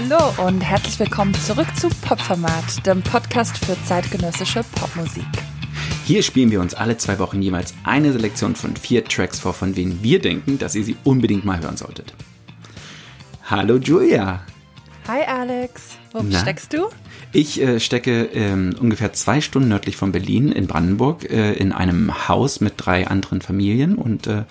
Hallo und herzlich willkommen zurück zu Popformat, dem Podcast für zeitgenössische Popmusik. Hier spielen wir uns alle zwei Wochen jeweils eine Selektion von vier Tracks vor, von denen wir denken, dass ihr sie unbedingt mal hören solltet. Hallo Julia. Hi Alex. Wo Na? steckst du? Ich äh, stecke ähm, ungefähr zwei Stunden nördlich von Berlin in Brandenburg äh, in einem Haus mit drei anderen Familien und äh,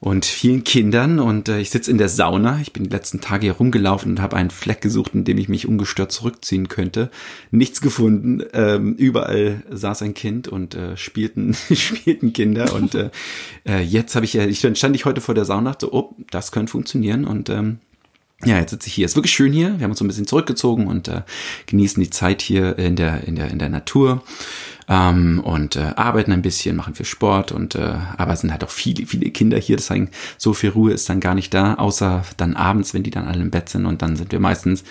und vielen Kindern und äh, ich sitze in der Sauna. Ich bin die letzten Tage hier rumgelaufen und habe einen Fleck gesucht, in dem ich mich ungestört zurückziehen könnte. Nichts gefunden. Ähm, überall saß ein Kind und äh, spielten spielten Kinder und äh, äh, jetzt habe ich ja, ich stand ich heute vor der Sauna, so, oh, das könnte funktionieren und ähm, ja, jetzt sitze ich hier. Ist wirklich schön hier. Wir haben uns so ein bisschen zurückgezogen und äh, genießen die Zeit hier in der in der in der Natur ähm, und äh, arbeiten ein bisschen, machen viel Sport und äh, aber sind halt auch viele viele Kinder hier. Deswegen so viel Ruhe ist dann gar nicht da, außer dann abends, wenn die dann alle im Bett sind und dann sind wir meistens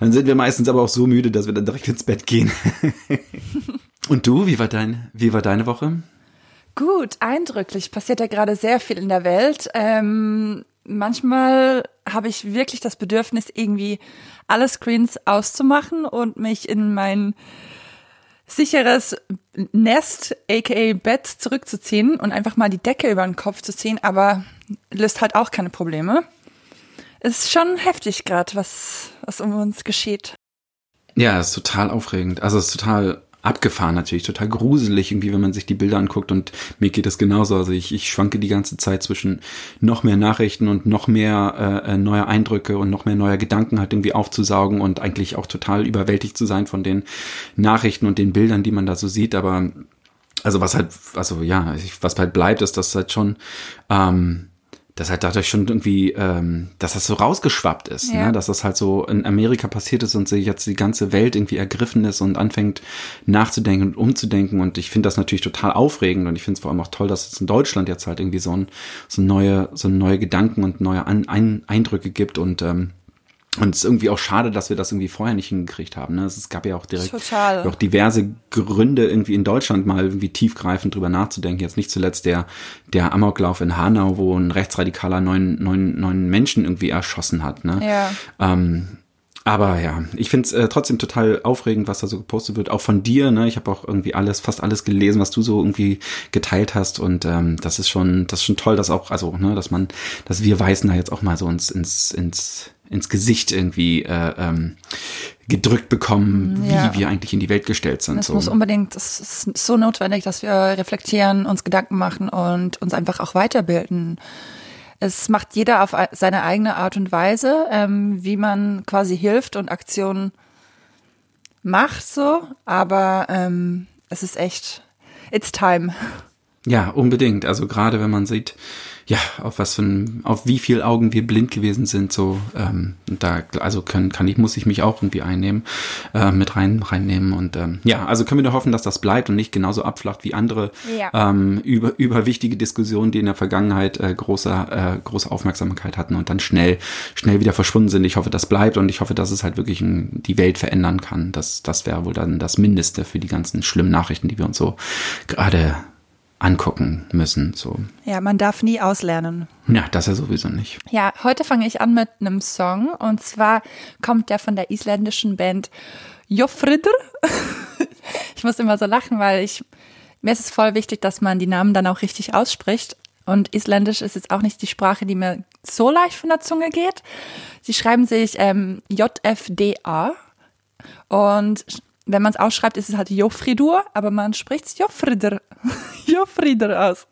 dann sind wir meistens aber auch so müde, dass wir dann direkt ins Bett gehen. und du, wie war dein wie war deine Woche? Gut, eindrücklich. Passiert ja gerade sehr viel in der Welt. Ähm manchmal habe ich wirklich das Bedürfnis, irgendwie alle Screens auszumachen und mich in mein sicheres Nest, aka Bett, zurückzuziehen und einfach mal die Decke über den Kopf zu ziehen, aber löst halt auch keine Probleme. Es ist schon heftig gerade, was, was um uns geschieht. Ja, es ist total aufregend. Also es ist total abgefahren natürlich, total gruselig irgendwie, wenn man sich die Bilder anguckt und mir geht das genauso. Also ich, ich schwanke die ganze Zeit zwischen noch mehr Nachrichten und noch mehr äh, äh, neue Eindrücke und noch mehr neue Gedanken halt irgendwie aufzusaugen und eigentlich auch total überwältigt zu sein von den Nachrichten und den Bildern, die man da so sieht. Aber also was halt, also ja, was halt bleibt, ist, dass halt schon ähm, dass halt dadurch schon irgendwie, ähm, dass das so rausgeschwappt ist, ne? ja. ne? dass das halt so in Amerika passiert ist und sich jetzt die ganze Welt irgendwie ergriffen ist und anfängt nachzudenken und umzudenken und ich finde das natürlich total aufregend und ich finde es vor allem auch toll, dass es in Deutschland jetzt halt irgendwie so ein so neue so neue Gedanken und neue An Ein Eindrücke gibt und ähm, und es ist irgendwie auch schade, dass wir das irgendwie vorher nicht hingekriegt haben. Ne? Es gab ja auch direkt Total. auch diverse Gründe, irgendwie in Deutschland mal irgendwie tiefgreifend drüber nachzudenken. Jetzt nicht zuletzt der, der Amoklauf in Hanau, wo ein Rechtsradikaler neun, neun, neun Menschen irgendwie erschossen hat. Ne? Ja. Ähm, aber ja, ich finde es äh, trotzdem total aufregend, was da so gepostet wird, auch von dir. Ne? Ich habe auch irgendwie alles, fast alles gelesen, was du so irgendwie geteilt hast. Und ähm, das ist schon, das ist schon toll, dass auch, also, ne, dass man, dass wir Weißen da jetzt auch mal so ins, ins, ins ins Gesicht irgendwie äh, ähm, gedrückt bekommen, wie ja. wir eigentlich in die Welt gestellt sind. Es so. muss unbedingt, es ist so notwendig, dass wir reflektieren, uns Gedanken machen und uns einfach auch weiterbilden. Es macht jeder auf seine eigene Art und Weise, ähm, wie man quasi hilft und Aktionen macht so, aber ähm, es ist echt, it's time. Ja, unbedingt. Also gerade wenn man sieht, ja, auf was für ein, auf wie viel Augen wir blind gewesen sind, so, ähm, da, also können, kann ich, muss ich mich auch irgendwie einnehmen, äh, mit rein, reinnehmen und, ähm, ja, also können wir nur hoffen, dass das bleibt und nicht genauso abflacht wie andere, ja. ähm, über, über wichtige Diskussionen, die in der Vergangenheit, äh, große, äh, große Aufmerksamkeit hatten und dann schnell, schnell wieder verschwunden sind. Ich hoffe, das bleibt und ich hoffe, dass es halt wirklich ein, die Welt verändern kann. Das, das wäre wohl dann das Mindeste für die ganzen schlimmen Nachrichten, die wir uns so gerade angucken müssen. So. Ja, man darf nie auslernen. Ja, das ja sowieso nicht. Ja, heute fange ich an mit einem Song und zwar kommt der von der isländischen Band Jofridr. ich muss immer so lachen, weil ich mir ist es voll wichtig, dass man die Namen dann auch richtig ausspricht. Und Isländisch ist jetzt auch nicht die Sprache, die mir so leicht von der Zunge geht. Sie schreiben sich ähm, JFDA und wenn man es ausschreibt, ist es halt Jofridur, aber man spricht es Jofrider. Jofrider aus.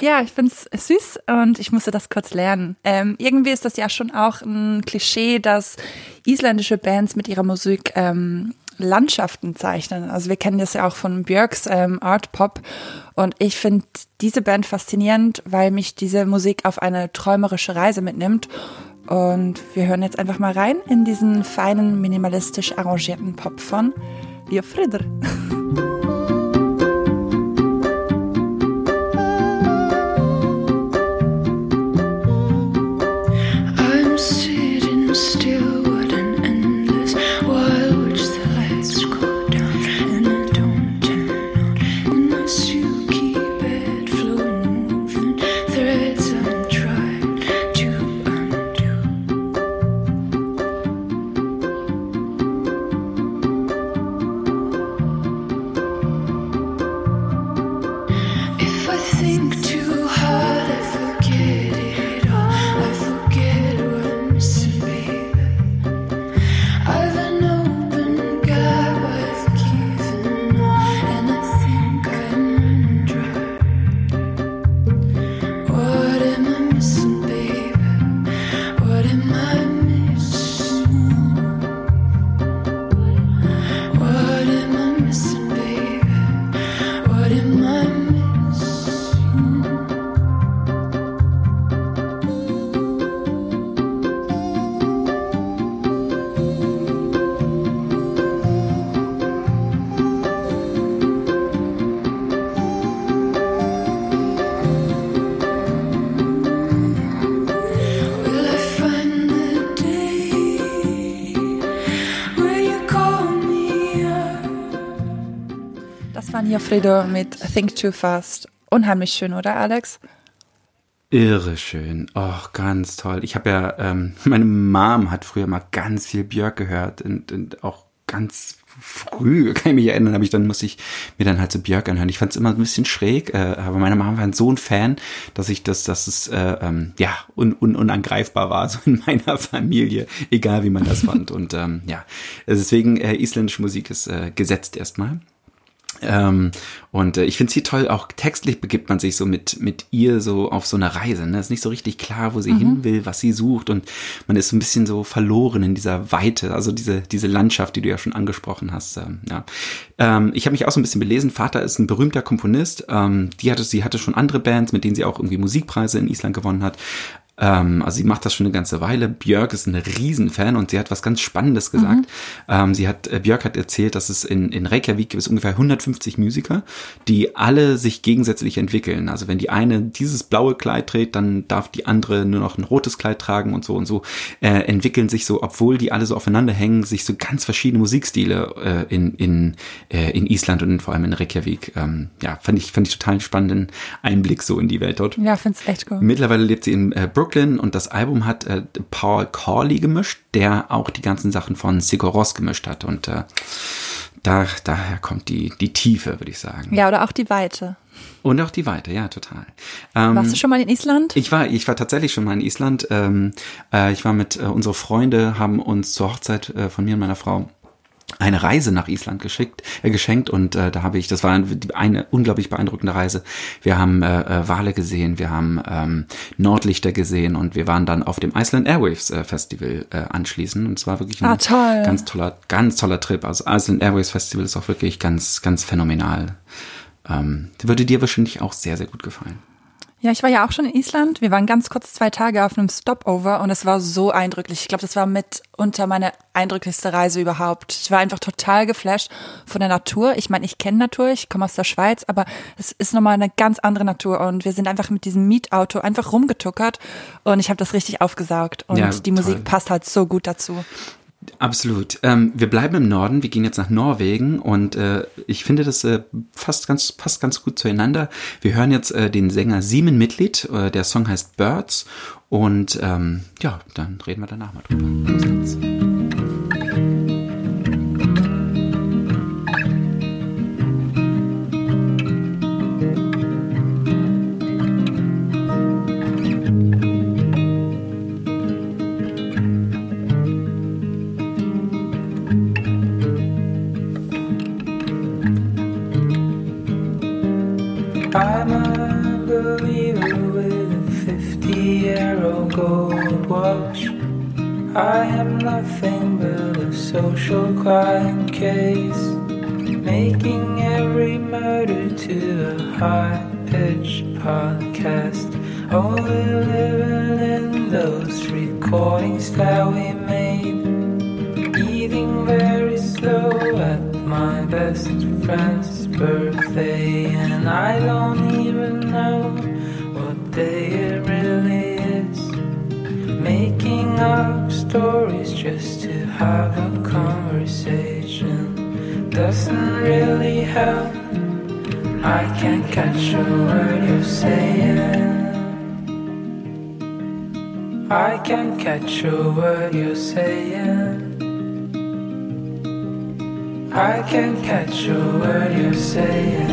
Ja, ich finde es süß und ich musste das kurz lernen. Ähm, irgendwie ist das ja schon auch ein Klischee, dass isländische Bands mit ihrer Musik ähm, Landschaften zeichnen. Also wir kennen das ja auch von Björks ähm, Art Pop und ich finde diese Band faszinierend, weil mich diese Musik auf eine träumerische Reise mitnimmt und wir hören jetzt einfach mal rein in diesen feinen, minimalistisch arrangierten Pop von Io Freder. Waren Jofredo mit Think Too Fast. Unheimlich schön, oder Alex? Irre schön. Oh, ganz toll. Ich habe ja, ähm, meine Mom hat früher mal ganz viel Björk gehört und, und auch ganz früh, kann ich mich erinnern, habe ich dann muss ich mir dann halt so Björk anhören. Ich fand es immer ein bisschen schräg, äh, aber meine Mama war so ein Fan, dass ich das, dass es äh, ähm, ja un, un, unangreifbar war so in meiner Familie, egal wie man das fand. Und ähm, ja, deswegen äh, isländische Musik ist äh, gesetzt erstmal. Ähm, und äh, ich finde sie toll, auch textlich begibt man sich so mit, mit ihr so auf so eine Reise. Ne? ist nicht so richtig klar, wo sie mhm. hin will, was sie sucht und man ist so ein bisschen so verloren in dieser Weite, also diese, diese Landschaft, die du ja schon angesprochen hast. Ähm, ja. Ähm, ich habe mich auch so ein bisschen belesen. Vater ist ein berühmter Komponist. Ähm, die hatte, sie hatte schon andere Bands, mit denen sie auch irgendwie Musikpreise in Island gewonnen hat. Ähm, also sie macht das schon eine ganze Weile. Björk ist ein Riesenfan und sie hat was ganz Spannendes gesagt. Mhm. Ähm, sie hat, äh, Björk hat erzählt, dass es in, in Reykjavik gibt es ungefähr 150 Musiker, die alle sich gegensätzlich entwickeln. Also wenn die eine dieses blaue Kleid trägt, dann darf die andere nur noch ein rotes Kleid tragen und so und so äh, entwickeln sich so, obwohl die alle so aufeinander hängen, sich so ganz verschiedene Musikstile äh, in, in, äh, in Island und vor allem in Reykjavik. Ähm, ja, fand ich, fand ich total spannenden Einblick so in die Welt dort. Ja, find's echt gut. Mittlerweile lebt sie in äh, Brooklyn Brooklyn und das Album hat äh, Paul Corley gemischt, der auch die ganzen Sachen von Sigur Ross gemischt hat und äh, da, daher kommt die, die Tiefe, würde ich sagen. Ja, oder auch die Weite. Und auch die Weite, ja, total. Ähm, Warst du schon mal in Island? Ich war, ich war tatsächlich schon mal in Island. Ähm, äh, ich war mit, äh, unsere Freunde haben uns zur Hochzeit äh, von mir und meiner Frau eine Reise nach Island geschickt, äh, geschenkt und äh, da habe ich, das war eine unglaublich beeindruckende Reise. Wir haben äh, äh, Wale gesehen, wir haben ähm, Nordlichter gesehen und wir waren dann auf dem Iceland Airwaves äh, Festival äh, anschließend und es war wirklich ein ah, toll. ganz toller, ganz toller Trip. Also Iceland Airwaves Festival ist auch wirklich ganz, ganz phänomenal. Ähm, würde dir wahrscheinlich auch sehr, sehr gut gefallen. Ja, ich war ja auch schon in Island. Wir waren ganz kurz zwei Tage auf einem Stopover und es war so eindrücklich. Ich glaube, das war mit unter meine eindrücklichste Reise überhaupt. Ich war einfach total geflasht von der Natur. Ich meine, ich kenne Natur, ich komme aus der Schweiz, aber es ist nochmal eine ganz andere Natur und wir sind einfach mit diesem Mietauto einfach rumgetuckert und ich habe das richtig aufgesaugt und ja, die Musik passt halt so gut dazu. Absolut. Ähm, wir bleiben im Norden, wir gehen jetzt nach Norwegen und äh, ich finde, das äh, fast ganz, passt ganz gut zueinander. Wir hören jetzt äh, den Sänger Simon Mitglied, äh, der Song heißt Birds und ähm, ja, dann reden wir danach mal drüber. Los watch. I am nothing but a social crime case, making every murder to a high pitched podcast. Only living in those recordings that we made, eating very slow at my best friend's birthday, and I don't even know what day it really is. Making up stories just to have a conversation doesn't really help. I can't catch a word you're saying. I can't catch a word you're saying. I can't catch a word you're saying.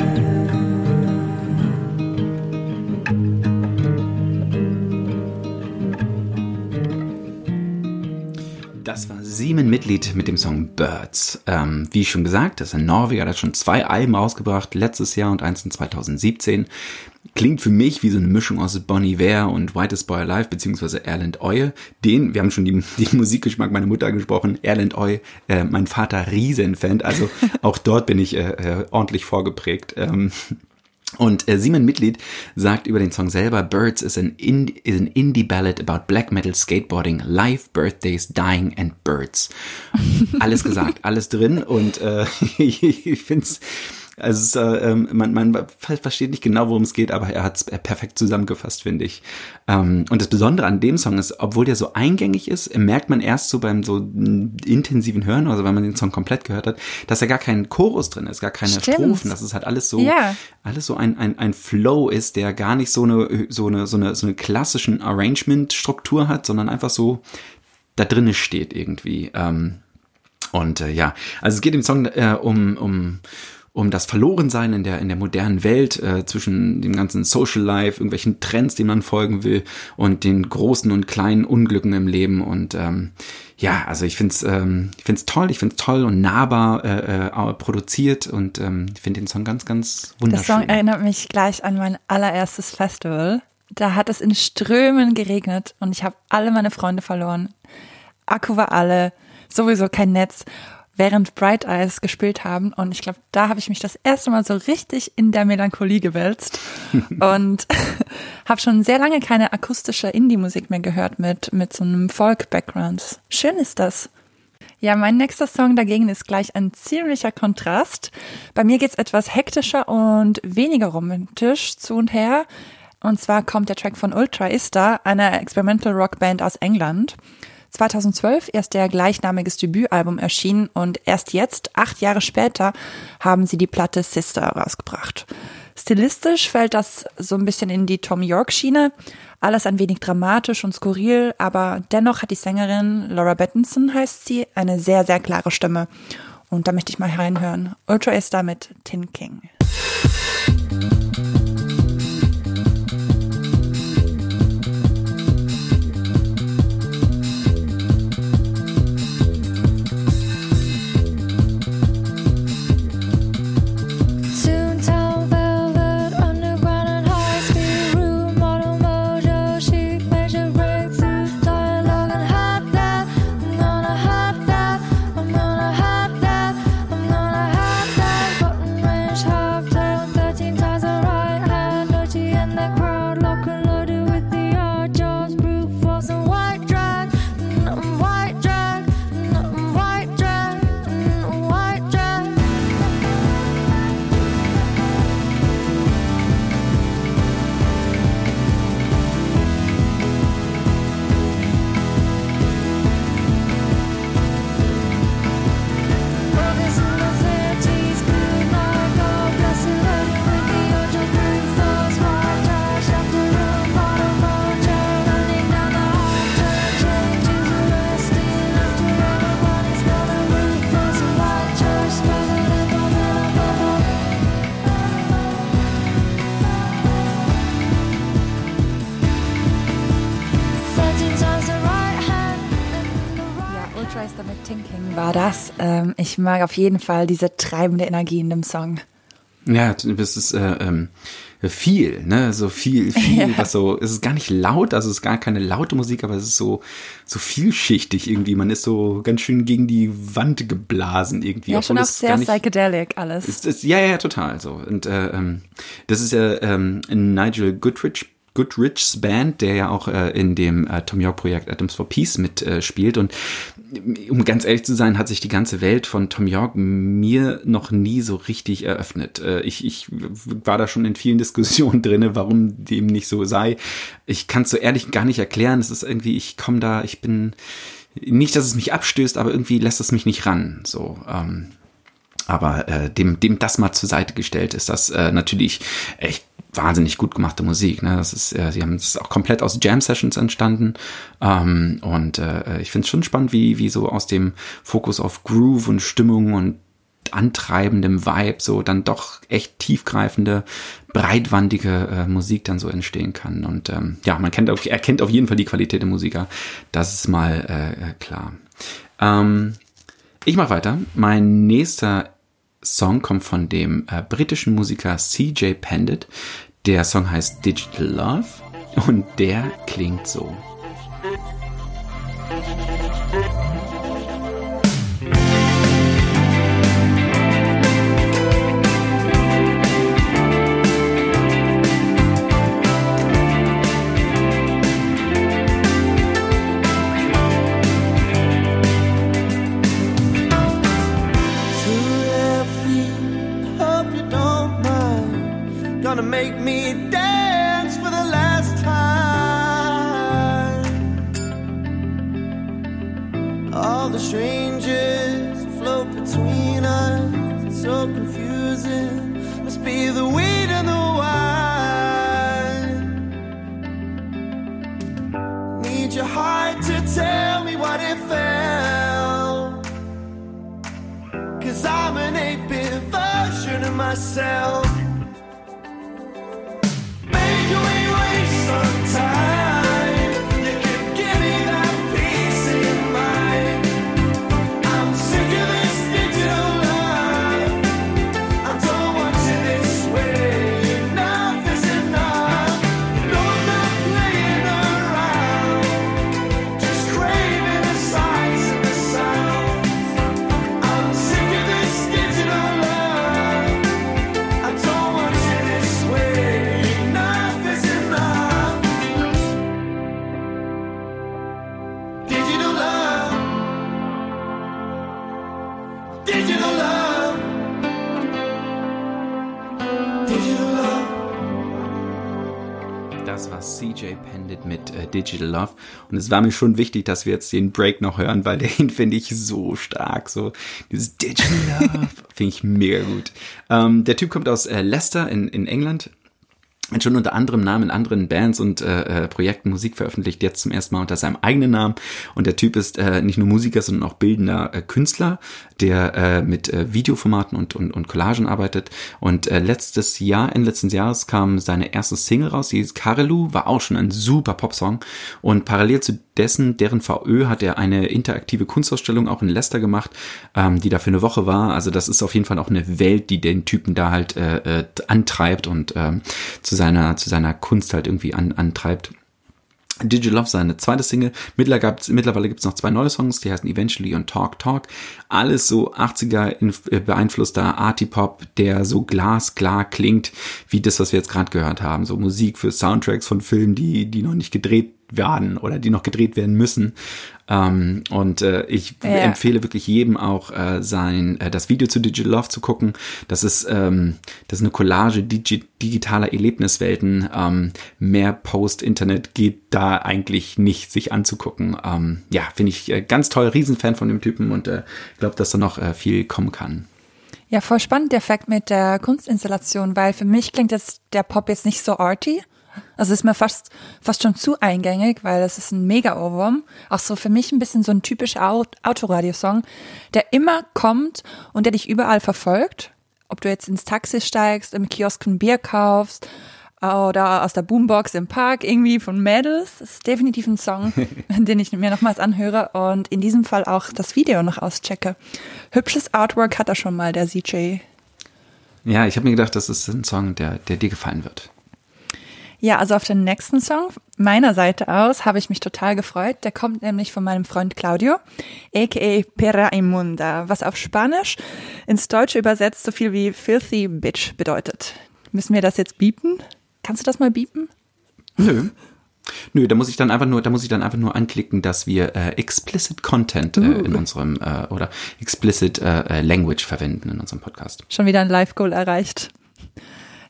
Das war Simon Mitglied mit dem Song Birds. Ähm, wie schon gesagt, das ist ein Norweger, der hat schon zwei Alben rausgebracht, letztes Jahr und eins in 2017. Klingt für mich wie so eine Mischung aus Bonnie Ware und Whitest Boy Alive, beziehungsweise Erland Oye. Den, wir haben schon die, die Musikgeschmack meiner Mutter gesprochen, Erland Oye, äh, mein Vater Riesenfan, also auch dort bin ich äh, äh, ordentlich vorgeprägt. Ähm, und äh, Simon Mitglied sagt über den Song selber, Birds is an, in, is an indie ballad about black metal skateboarding, life, birthdays, dying and birds. Alles gesagt, alles drin und äh, ich, ich finde es Also äh, ähm, man, man versteht nicht genau, worum es geht, aber er hat es perfekt zusammengefasst, finde ich. Ähm, und das Besondere an dem Song ist, obwohl der so eingängig ist, merkt man erst so beim so intensiven Hören, also wenn man den Song komplett gehört hat, dass da gar kein Chorus drin ist, gar keine Stimmt. Strophen, dass es halt alles so, ja. alles so ein, ein, ein Flow ist, der gar nicht so eine, so eine, so eine, so eine klassischen Arrangement-Struktur hat, sondern einfach so da drinne steht irgendwie. Ähm, und äh, ja, also es geht im Song äh, um, um um das Verlorensein in der in der modernen Welt äh, zwischen dem ganzen Social Life, irgendwelchen Trends, denen man folgen will und den großen und kleinen Unglücken im Leben und ähm, ja, also ich find's ähm, ich find's toll, ich find's toll und nahbar äh, äh, produziert und ähm, ich finde den Song ganz ganz wunderschön. Der Song erinnert mich gleich an mein allererstes Festival. Da hat es in Strömen geregnet und ich habe alle meine Freunde verloren. Akku war alle, sowieso kein Netz während Bright Eyes gespielt haben. Und ich glaube, da habe ich mich das erste Mal so richtig in der Melancholie gewälzt und habe schon sehr lange keine akustische Indie-Musik mehr gehört mit, mit so einem Folk-Background. Schön ist das. Ja, mein nächster Song dagegen ist gleich ein ziemlicher Kontrast. Bei mir geht's etwas hektischer und weniger romantisch zu und her. Und zwar kommt der Track von Ultra Ista, einer Experimental Rock Band aus England. 2012 erst der gleichnamiges Debütalbum erschienen und erst jetzt, acht Jahre später, haben sie die Platte Sister rausgebracht. Stilistisch fällt das so ein bisschen in die Tom York Schiene. Alles ein wenig dramatisch und skurril, aber dennoch hat die Sängerin Laura Bettinson heißt sie eine sehr, sehr klare Stimme. Und da möchte ich mal reinhören. Ultra ist da mit Tin King. Das. Ähm, ich mag auf jeden Fall diese treibende Energie in dem Song. Ja, das ist äh, ähm, viel, ne, so viel, viel, ja. was so, es ist gar nicht laut, also es ist gar keine laute Musik, aber es ist so, so vielschichtig irgendwie. Man ist so ganz schön gegen die Wand geblasen irgendwie. Ja, schon auch sehr nicht, psychedelic alles. Ist, ist, ja, ja, total so. Und äh, ähm, das ist ja ähm, Nigel Goodrich Goodrichs Band, der ja auch äh, in dem äh, Tom York Projekt Atoms for Peace mitspielt. Äh, und um ganz ehrlich zu sein, hat sich die ganze Welt von Tom York mir noch nie so richtig eröffnet. Äh, ich, ich war da schon in vielen Diskussionen drinne, warum dem nicht so sei. Ich kann es so ehrlich gar nicht erklären. Es ist irgendwie, ich komme da, ich bin nicht, dass es mich abstößt, aber irgendwie lässt es mich nicht ran. So. Ähm, aber äh, dem, dem das mal zur Seite gestellt ist, das äh, natürlich echt wahnsinnig gut gemachte Musik. Ne? Das ist, äh, sie haben es auch komplett aus Jam Sessions entstanden. Ähm, und äh, ich finde es schon spannend, wie, wie so aus dem Fokus auf Groove und Stimmung und antreibendem Vibe so dann doch echt tiefgreifende, breitwandige äh, Musik dann so entstehen kann. Und ähm, ja, man kennt, erkennt auf jeden Fall die Qualität der Musiker. Das ist mal äh, klar. Ähm, ich mache weiter. Mein nächster Song kommt von dem äh, britischen Musiker CJ Pandit. Der Song heißt Digital Love und der klingt so. Gonna make me dance for the last time. All the strangers float between us, it's so confusing. Must be the weed and the wine. Need your heart to tell me what it felt. Cause I'm an 8 bit version of myself. Digital Love. Und es war mir schon wichtig, dass wir jetzt den Break noch hören, weil den finde ich so stark. So dieses Digital Love finde ich mega gut. Ähm, der Typ kommt aus äh, Leicester in, in England. Hat schon unter anderem Namen in anderen Bands und äh, äh, Projekten Musik veröffentlicht, jetzt zum ersten Mal unter seinem eigenen Namen. Und der Typ ist äh, nicht nur Musiker, sondern auch bildender äh, Künstler, der äh, mit äh, Videoformaten und, und, und Collagen arbeitet. Und äh, letztes Jahr, Ende letzten Jahres, kam seine erste Single raus, die hieß Karelu, war auch schon ein super Popsong. Und parallel zu dessen, deren VÖ hat er eine interaktive Kunstausstellung auch in Leicester gemacht, ähm, die da für eine Woche war. Also das ist auf jeden Fall auch eine Welt, die den Typen da halt äh, äh, antreibt und ähm, zu seiner zu seiner Kunst halt irgendwie an, antreibt. Digital Love, seine zweite Single. Mittlerweile gibt's, mittlerweile gibt's noch zwei neue Songs, die heißen Eventually und Talk Talk. Alles so 80er inf- äh, beeinflusster Arty-Pop, der so glasklar klingt, wie das, was wir jetzt gerade gehört haben. So Musik für Soundtracks von Filmen, die, die noch nicht gedreht werden oder die noch gedreht werden müssen. Ähm, und äh, ich Ja. empfehle wirklich jedem auch äh, sein äh, das Video zu Digital Love zu gucken. Das ist ähm, das ist eine Collage digi digitaler Erlebniswelten. Ähm, mehr Post-Internet geht da eigentlich nicht, sich anzugucken. Ähm, ja, finde ich äh, ganz toll, Riesenfan von dem Typen und äh, glaube, dass da noch äh, viel kommen kann. Ja, voll spannend der Fakt mit der Kunstinstallation, weil für mich klingt jetzt der Pop jetzt nicht so arty. Also ist mir fast, fast schon zu eingängig, weil das ist ein mega Ohrwurm. Auch so für mich ein bisschen so ein typischer Aut- Autoradiosong, der immer kommt und der dich überall verfolgt. Ob du jetzt ins Taxi steigst, im Kiosk ein Bier kaufst oder aus der Boombox im Park irgendwie von Mädels. Das ist definitiv ein Song, den ich mir nochmals anhöre und in diesem Fall auch das Video noch auschecke. Hübsches Artwork hat er schon mal, der CJ. Ja, ich habe mir gedacht, das ist ein Song, der, der dir gefallen wird. Ja, also auf den nächsten Song meiner Seite aus habe ich mich total gefreut. Der kommt nämlich von meinem Freund Claudio, aka Pera Immunda, was auf Spanisch ins Deutsche übersetzt so viel wie Filthy Bitch bedeutet. Müssen wir das jetzt biepen? Kannst du das mal biepen? Nö. Nö, da muss ich dann einfach nur, da muss ich dann einfach nur anklicken, dass wir äh, explicit Content äh, in unserem äh, oder explicit äh, äh, Language verwenden in unserem Podcast. Schon wieder ein Live-Goal erreicht.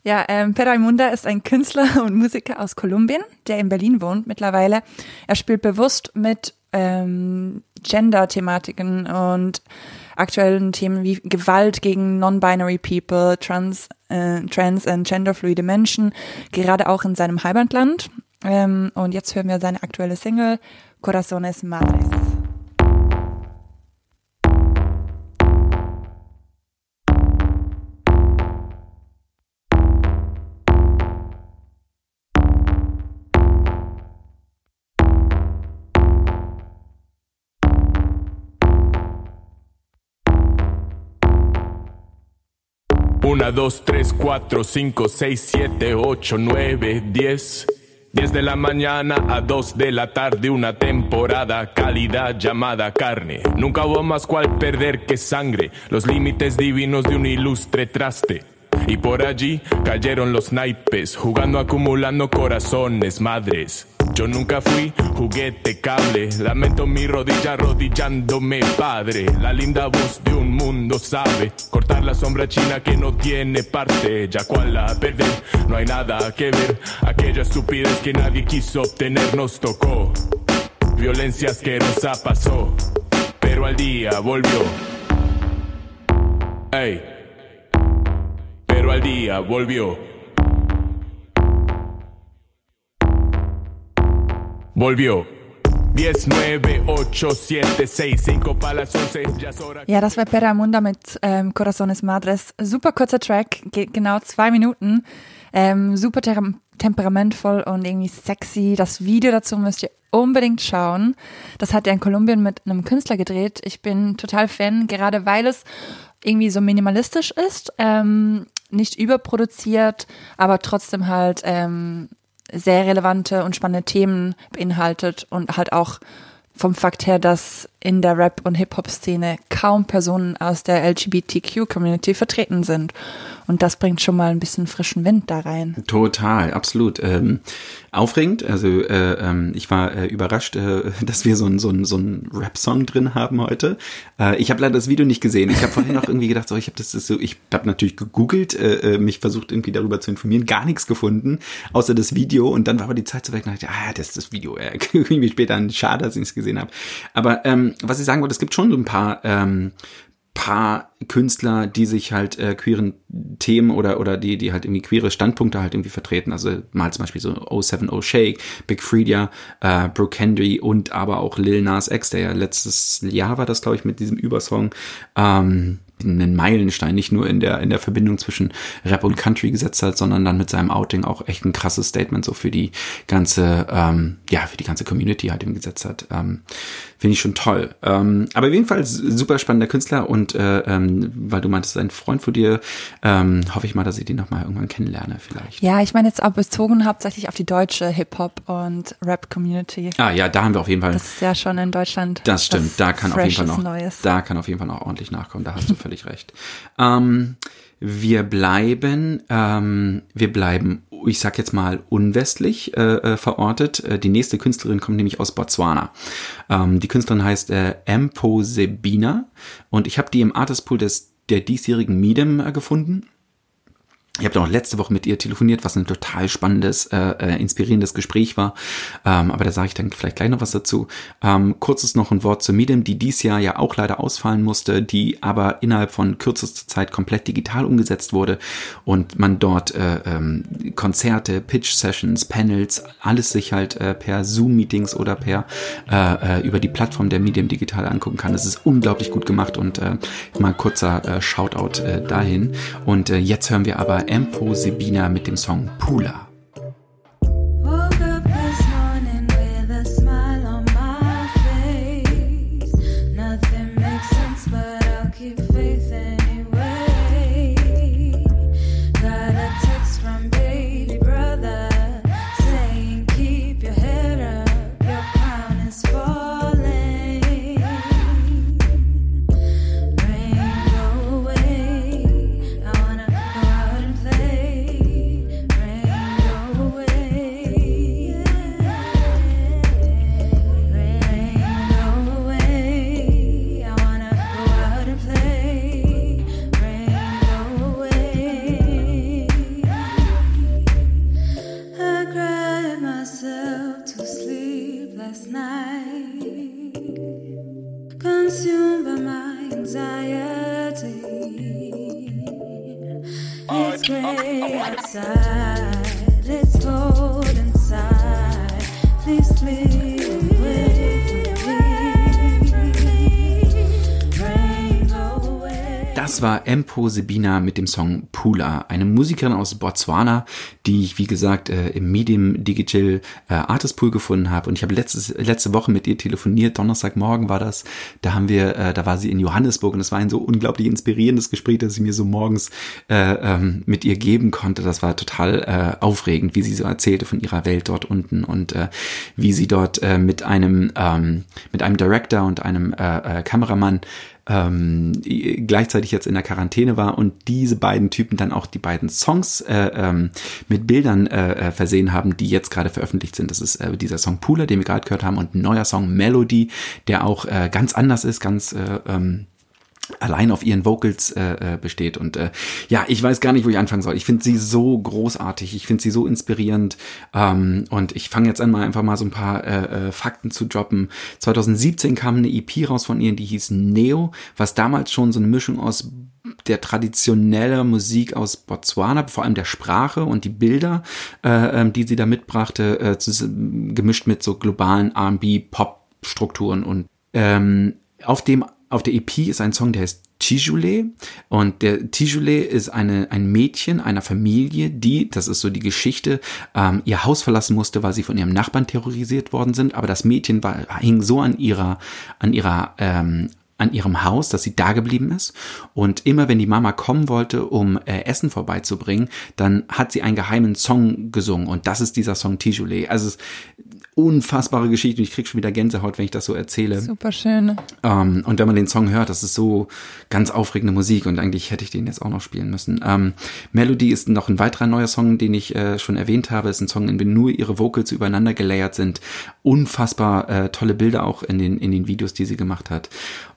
Ja, ähm, Pera Imunda ist ein Künstler und Musiker aus Kolumbien, der in Berlin wohnt mittlerweile. Er spielt bewusst mit ähm, Gender-Thematiken und aktuellen Themen wie Gewalt gegen non-binary people, trans, äh, trans and genderfluide Menschen, gerade auch in seinem Heimatland. Ähm, und jetzt hören wir seine aktuelle Single Corazones Madres. Una, dos, tres, cuatro, cinco, seis, siete, ocho, nueve, diez. Diez de la mañana a dos de la tarde, una temporada cálida llamada carne. Nunca hubo más cual perder que sangre, los límites divinos de un ilustre traste. Y por allí cayeron los naipes, jugando acumulando corazones, madres. Yo nunca fui juguete cable, lamento mi rodilla arrodillándome, padre. La linda voz de un mundo sabe cortar la sombra china que no tiene parte. Ya cual la perder, no hay nada que ver. Aquella estupidez que nadie quiso obtener nos tocó. Violencia asquerosa pasó, pero al día volvió. Ey, pero al día volvió. Hora. Ja, das war Peramunda mit ähm, Corazones Madres. Super kurzer Track, geht genau zwei Minuten. Ähm, super ter temperamentvoll und irgendwie sexy. Das Video dazu müsst ihr unbedingt schauen. Das hat er in Kolumbien mit einem Künstler gedreht. Ich bin total Fan, gerade weil es irgendwie so minimalistisch ist, ähm, nicht überproduziert, aber trotzdem halt ähm, sehr relevante und spannende Themen beinhaltet und halt auch vom Fakt her, dass in der Rap- und Hip-Hop-Szene kaum Personen aus der LGBTQ-Community vertreten sind. Und das bringt schon mal ein bisschen frischen Wind da rein. Total, absolut. Ähm, aufregend. Also äh, ähm, ich war äh, überrascht, äh, dass wir so einen so so einen Rap-Song drin haben heute. Äh, ich habe leider das Video nicht gesehen. Ich habe vorhin noch irgendwie gedacht, so ich habe das, das so, ich habe natürlich gegoogelt, äh, äh, mich versucht irgendwie darüber zu informieren, gar nichts gefunden, außer das Video. Und dann war aber die Zeit so weg und dachte, ah, das ist das Video. Äh, irgendwie später an. Schade, dass ich es gesehen habe. Aber ähm, was ich sagen wollte, es gibt schon so ein paar ähm, paar Künstler, die sich halt äh, queeren Themen oder oder die die halt irgendwie queere Standpunkte halt irgendwie vertreten. Also mal zum Beispiel so 070 Shake, Big Freedia, äh, Brooke Henry und aber auch Lil Nas X, der ja letztes Jahr war das glaube ich mit diesem Übersong ähm, einen Meilenstein nicht nur in der in der Verbindung zwischen Rap und Country gesetzt hat, sondern dann mit seinem Outing auch echt ein krasses Statement so für die ganze ähm, ja für die ganze Community halt eben gesetzt hat. Ähm, Finde ich schon toll. Ähm, aber jedenfalls super spannender Künstler und äh, ähm, weil du meintest, ein Freund von dir, ähm, hoffe ich mal, dass ich den noch mal irgendwann kennenlerne vielleicht. Ja, ich meine jetzt auch bezogen hauptsächlich auf die deutsche Hip-Hop- und Rap-Community. Ah ja, da haben wir auf jeden Fall. Das ist ja schon in Deutschland. Das stimmt, da kann auf jeden Fall noch, Neues. da kann auf jeden Fall noch ordentlich nachkommen. Da hast du völlig recht. Ähm, wir bleiben, ähm, wir bleiben, ich sag jetzt mal unwestlich äh, äh, verortet. Äh, die nächste Künstlerin kommt nämlich aus Botswana. Ähm, die Künstlerin heißt äh, Sebina und ich habe die im Artist Pool des der diesjährigen Medium äh, gefunden. Ich habe auch letzte Woche mit ihr telefoniert, was ein total spannendes, äh, äh, inspirierendes Gespräch war. Ähm, aber da sage ich dann vielleicht gleich noch was dazu. Ähm, kurzes noch ein Wort zu Medium, die dies Jahr ja auch leider ausfallen musste, die aber innerhalb von kürzester Zeit komplett digital umgesetzt wurde und man dort äh, ähm, Konzerte, Pitch-Sessions, Panels, alles sich halt äh, per Zoom-Meetings oder per äh, äh, über die Plattform der Medium digital angucken kann. Das ist unglaublich gut gemacht und äh, mal kurzer äh, Shoutout äh, dahin. Und äh, jetzt hören wir aber Empo Sebina mit dem Song Pula. Das war Empo Sebina mit dem Song Pula, eine Musikerin aus Botswana, die ich, wie gesagt, äh, im Medium Digital äh, Artist Pool gefunden habe. Und ich habe letzte Woche mit ihr telefoniert, Donnerstagmorgen war das. Da haben wir, äh, da war sie in Johannesburg und es war ein so unglaublich inspirierendes Gespräch, dass ich mir so morgens äh, ähm, mit ihr geben konnte. Das war total aufregend, wie sie so erzählte von ihrer Welt dort unten und wie sie dort mit einem ähm, mit einem Director und einem Kameramann ähm, gleichzeitig jetzt in der Quarantäne war und diese beiden Typen dann auch die beiden Songs äh, ähm, mit Bildern äh, äh, versehen haben, die jetzt gerade veröffentlicht sind. Das ist äh, dieser Song Pooler, den wir gerade gehört haben, und ein neuer Song Melody, der auch äh, ganz anders ist, ganz äh, ähm, allein auf ihren Vocals äh, äh, besteht. Und äh, ja, ich weiß gar nicht, wo ich anfangen soll. Ich finde sie so großartig, ich finde sie so inspirierend. Ähm, und ich fange jetzt an, mal einfach mal so ein paar äh, äh, Fakten zu droppen. 2017 kam eine EP raus von ihr, die hieß Neo, was damals schon so eine Mischung aus der traditionelle Musik aus Botswana, vor allem der Sprache und die Bilder, äh, ähm, die sie da mitbrachte, äh, zus- gemischt mit so globalen R&B-Pop-Strukturen und ähm, auf dem auf der EP ist ein Song, der heißt Tijule und der Tijule ist eine ein Mädchen einer Familie, die, das ist so die Geschichte, ähm, ihr Haus verlassen musste, weil sie von ihrem Nachbarn terrorisiert worden sind. Aber das Mädchen war, hing so an ihrer an ihrer ähm, an ihrem Haus, dass sie da geblieben ist. Und immer wenn die Mama kommen wollte, um äh, Essen vorbeizubringen, dann hat sie einen geheimen Song gesungen. Und das ist dieser Song Tijule. Also es ist unfassbare Geschichte. Und ich krieg schon wieder Gänsehaut, wenn ich das so erzähle. Super schön. Ähm, und wenn man den Song hört, das ist so ganz aufregende Musik und eigentlich hätte ich den jetzt auch noch spielen müssen. Ähm, Melody ist noch ein weiterer neuer Song, den ich äh, schon erwähnt habe. ist ein Song, in dem nur ihre Vocals übereinander gelayert sind. Unfassbar äh, tolle Bilder auch in den, in den Videos, die sie gemacht hat.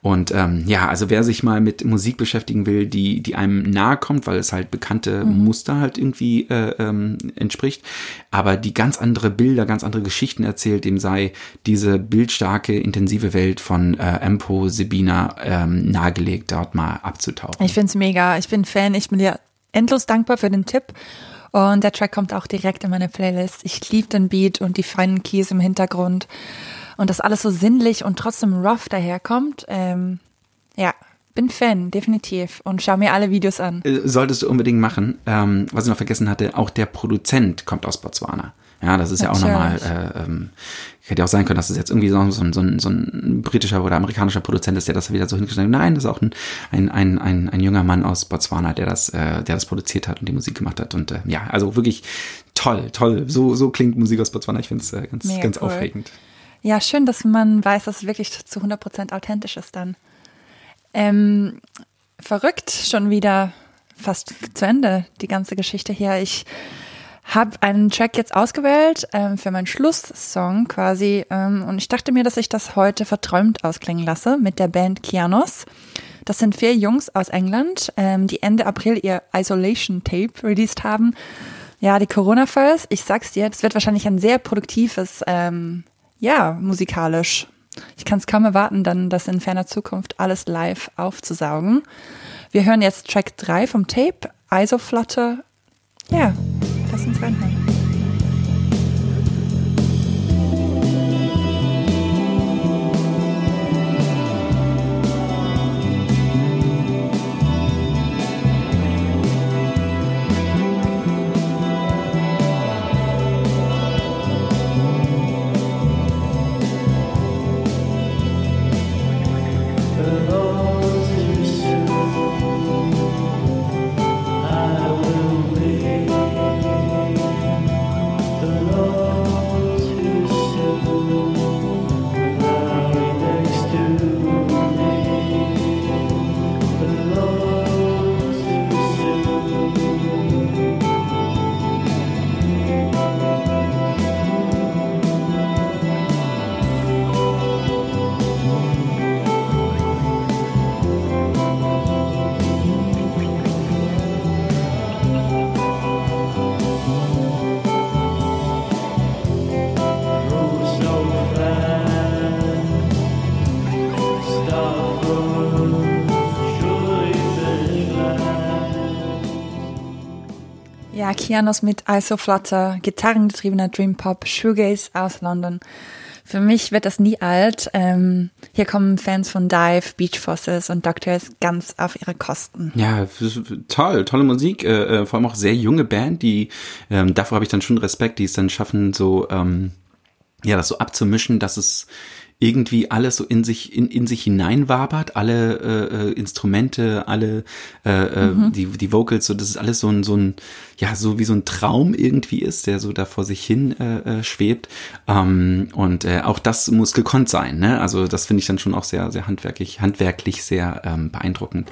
Und ähm, ja, also wer sich mal mit Musik beschäftigen will, die, die einem nahe kommt, weil es halt bekannte Muster halt irgendwie äh, ähm, entspricht, aber die ganz andere Bilder, ganz andere Geschichten erzählt, dem sei diese bildstarke, intensive Welt von äh, Empo Sabina ähm, nahegelegt, dort mal abzutauchen. Ich find's mega. Ich bin Fan. Ich bin dir endlos dankbar für den Tipp. Und der Track kommt auch direkt in meine Playlist. Ich liebe den Beat und die feinen Keys im Hintergrund. Und das alles so sinnlich und trotzdem rough daherkommt. Ähm, ja, bin Fan, definitiv. Und schau mir alle Videos an. Äh, solltest du unbedingt machen. Ähm, was ich noch vergessen hatte, auch der Produzent kommt aus Botswana. Ja, das ist ja auch nochmal, Natürlich. äh, ähm, hätte ja auch sein können, dass es jetzt irgendwie so, so, ein- so, ein- so ein britischer oder amerikanischer Produzent ist, der das wieder so hingestellt hat. Nein, das ist auch ein, ein, ein, ein, ein junger Mann aus Botswana, der das, äh, der das produziert hat und die Musik gemacht hat. Und äh, ja, also wirklich toll, toll. So, so klingt Musik aus Botswana. Ich finde es äh, ganz, Mega ganz cool. aufregend. Ja, schön, dass man weiß, dass es wirklich zu 100% authentisch ist dann. Ähm, verrückt, schon wieder fast zu Ende, die ganze Geschichte hier. Ich habe einen Track jetzt ausgewählt ähm, für meinen Schlusssong quasi ähm, und ich dachte mir, dass ich das heute verträumt ausklingen lasse mit der Band Kianos. Das sind vier Jungs aus England, ähm, die Ende April ihr Isolation Tape released haben. Ja, die Corona-Files, ich sag's dir, das wird wahrscheinlich ein sehr produktives, ähm, ja, musikalisch. Ich kann es kaum erwarten, dann das in ferner Zukunft alles live aufzusaugen. Wir hören jetzt Track 3 vom Tape, Isoflutter. Ja, lass uns reinhören. Kianos mit Isoflutter, gitarrengetriebener Dream Pop, Shoegaze aus London. Für mich wird das nie alt. Ähm, hier kommen Fans von Dive, Beach Fossils und Doctors ganz auf ihre Kosten. Ja, toll, tolle Musik, äh, äh, vor allem auch sehr junge Band, die, ähm, davor habe ich dann schon Respekt, die es dann schaffen, so, ähm, ja, das so abzumischen, dass es irgendwie alles so in sich in, in sich hineinwabert, alle äh, äh, Instrumente, alle äh, äh, die die Vocals, so das ist alles so ein so ein ja so wie so ein Traum irgendwie ist, der so da vor sich hin äh, äh, schwebt. Ähm, und äh, auch das muss gekonnt sein, ne? Also das finde ich dann schon auch sehr sehr handwerklich handwerklich sehr ähm, beeindruckend.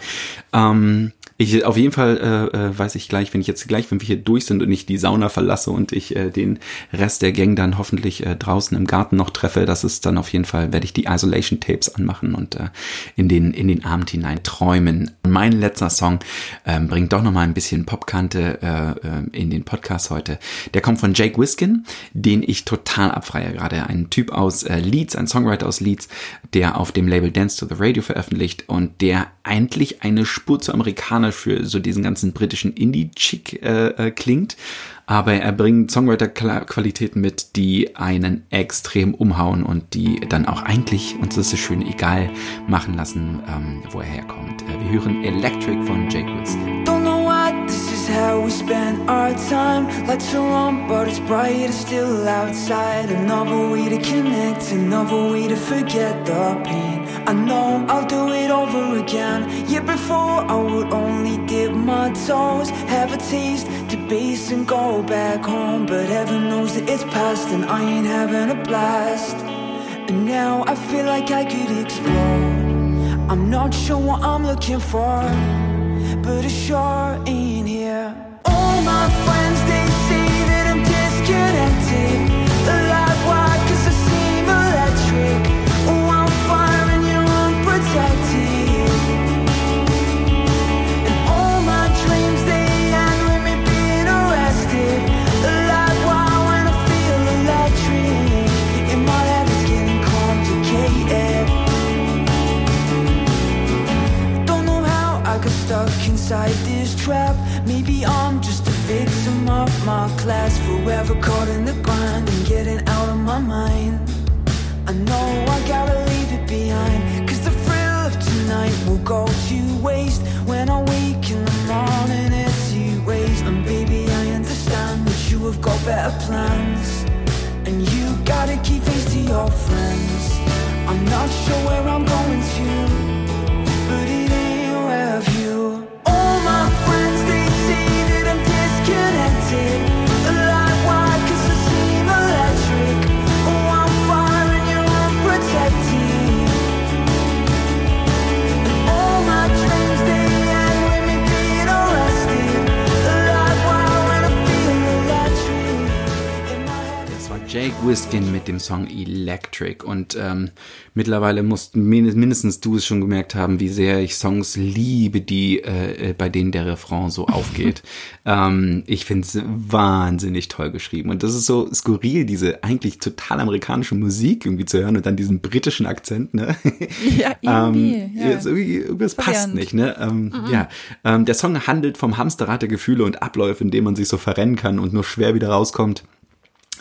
Ähm, ich auf jeden Fall äh, äh, weiß ich gleich, wenn ich jetzt gleich, wenn wir hier durch sind und ich die Sauna verlasse und ich äh, den Rest der Gang dann hoffentlich äh, draußen im Garten noch treffe, das ist dann auf jeden Fall werde ich die Isolation Tapes anmachen und äh, in den in den Abend hinein träumen. Mein letzter Song ähm, bringt doch noch mal ein bisschen Popkante äh, äh, in den Podcast heute. Der kommt von Jake Wiskin, den ich total abfreie gerade. Ein Typ aus äh, Leeds, ein Songwriter aus Leeds, der auf dem Label Dance to the Radio veröffentlicht und der eigentlich eine Spur zu amerikanisch für so diesen ganzen britischen Indie-Chick äh, äh, klingt. Aber er bringt Songwriter-Qualitäten mit, die einen extrem umhauen und die dann auch eigentlich, uns ist es schön, egal machen lassen, ähm, wo er herkommt. Äh, wir hören Electric von Jake Wiskin. How we spend our time. Lights are on, but it's bright, it's still outside. Another way to connect, another way to forget the pain. I know I'll do it over again. Yeah, before I would only dip my toes, have a taste, debase, and go back home. But heaven knows that it's past, and I ain't having a blast. And now I feel like I could explode. I'm not sure what I'm looking for but it sure ain't here. All my friends, they inside this trap. Maybe I'm just a victim of my class. Forever caught in the grind and getting out of my mind. I know I gotta leave it behind. Cause the thrill of tonight will go to waste. When I wake in the morning, it's waste. And baby, I understand that you have got better plans. And you gotta keep face to your friends. I'm not sure where I'm going to Jake Wiskin mit dem Song Electric und ähm, mittlerweile musst min- mindestens du es schon gemerkt haben, wie sehr ich Songs liebe, die äh, äh, bei denen der Refrain so aufgeht. ähm, ich finde es wahnsinnig toll geschrieben und das ist so skurril, diese eigentlich total amerikanische Musik irgendwie zu hören und dann diesen britischen Akzent, ne? Ja, irgendwie. Ähm, ja. ist irgendwie, irgendwas passt nicht, ne? Ähm, Ja, ähm, der Song handelt vom Hamsterrad der Gefühle und Abläufe, in denen man sich so verrennen kann und nur schwer wieder rauskommt.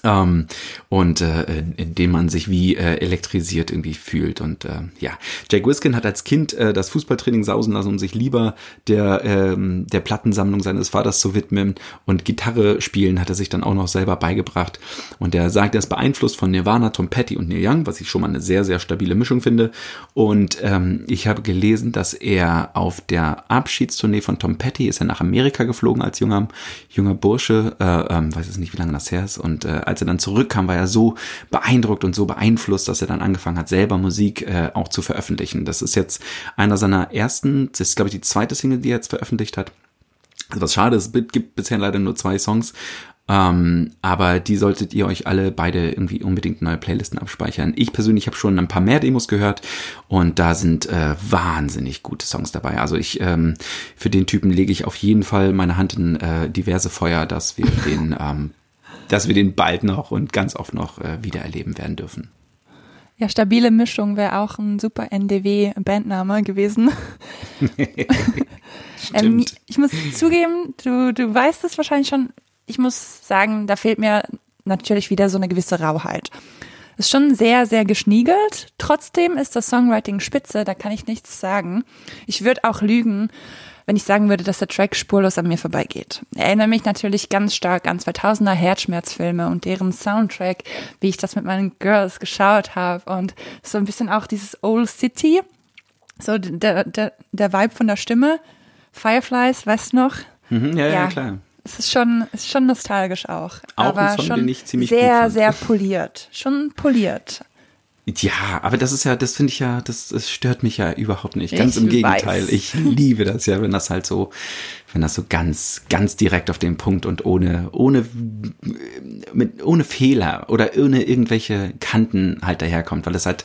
Ähm, und äh, in dem man sich wie äh, elektrisiert irgendwie fühlt. Und äh, ja, Jake Wiskin hat als Kind äh, das Fußballtraining sausen lassen, um sich lieber der, ähm, der Plattensammlung seines Vaters zu widmen. Und Gitarre spielen hat er sich dann auch noch selber beigebracht. Und er sagt, er ist beeinflusst von Nirvana, Tom Petty und Neil Young, was ich schon mal eine sehr, sehr stabile Mischung finde. Und ähm, ich habe gelesen, dass er auf der Abschiedstournee von Tom Petty ist er nach Amerika geflogen als junger, junger Bursche, äh, ähm, weiß es nicht, wie lange das her ist. Und äh, als er dann zurückkam, war er so beeindruckt und so beeinflusst, dass er dann angefangen hat, selber Musik äh, auch zu veröffentlichen. Das ist jetzt einer seiner ersten, das ist glaube ich die zweite Single, die er jetzt veröffentlicht hat. Also was schade ist, es gibt bisher leider nur zwei Songs. Ähm, aber die solltet ihr euch alle beide irgendwie unbedingt neue Playlisten abspeichern. Ich persönlich habe schon ein paar mehr Demos gehört und da sind äh, wahnsinnig gute Songs dabei. Also ich ähm, für den Typen lege ich auf jeden Fall meine Hand in äh, diverse Feuer, dass wir den, ähm, dass wir den bald noch und ganz oft noch äh, wieder erleben werden dürfen. Ja, stabile Mischung wäre auch ein super NDW-Bandname gewesen. ähm, ich muss zugeben, du, du weißt es wahrscheinlich schon. Ich muss sagen, da fehlt mir natürlich wieder so eine gewisse Rauheit. Ist schon sehr, sehr geschniegelt. Trotzdem ist das Songwriting spitze, da kann ich nichts sagen. Ich würde auch lügen, wenn ich sagen würde, dass der Track spurlos an mir vorbeigeht. Erinnere mich natürlich ganz stark an 2000er Herzschmerzfilme und deren Soundtrack, wie ich das mit meinen Girls geschaut habe und so ein bisschen auch dieses Old City, so der, der, der Vibe von der Stimme. Fireflies, weißt du noch? Mhm, ja, ja, klar. Es ist schon, ist schon nostalgisch auch. Auch ein aber Song, schon den ich ziemlich gut sehr, sehr poliert. Schon poliert. Ja, aber das ist ja, das finde ich ja, das, das stört mich ja überhaupt nicht. Ganz Ich im Gegenteil. weiß. Ich liebe das ja, wenn das halt so, wenn das so ganz, ganz direkt auf den Punkt und ohne, ohne, mit, ohne Fehler oder ohne irgendwelche Kanten halt daherkommt, weil das halt,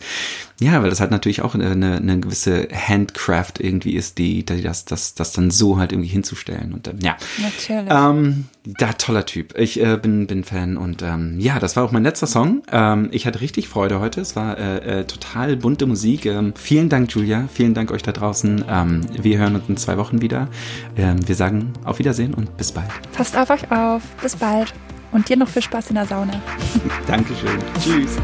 ja, weil das halt natürlich auch eine, eine gewisse Handcraft irgendwie ist, die, die das, das, das dann so halt irgendwie hinzustellen und ja. Natürlich. Ähm, da toller Typ. Ich äh, bin bin Fan und ähm, ja, das war auch mein letzter Song. Ähm, ich hatte richtig Freude heute. Es war äh, äh, total bunte Musik. Ähm, vielen Dank, Julia. Vielen Dank euch da draußen. Ähm, wir hören uns in zwei Wochen wieder. Ähm, wir sagen auf Wiedersehen und bis bald. Passt auf euch auf. Bis bald. Und dir noch viel Spaß in der Sauna. Dankeschön. Tschüss.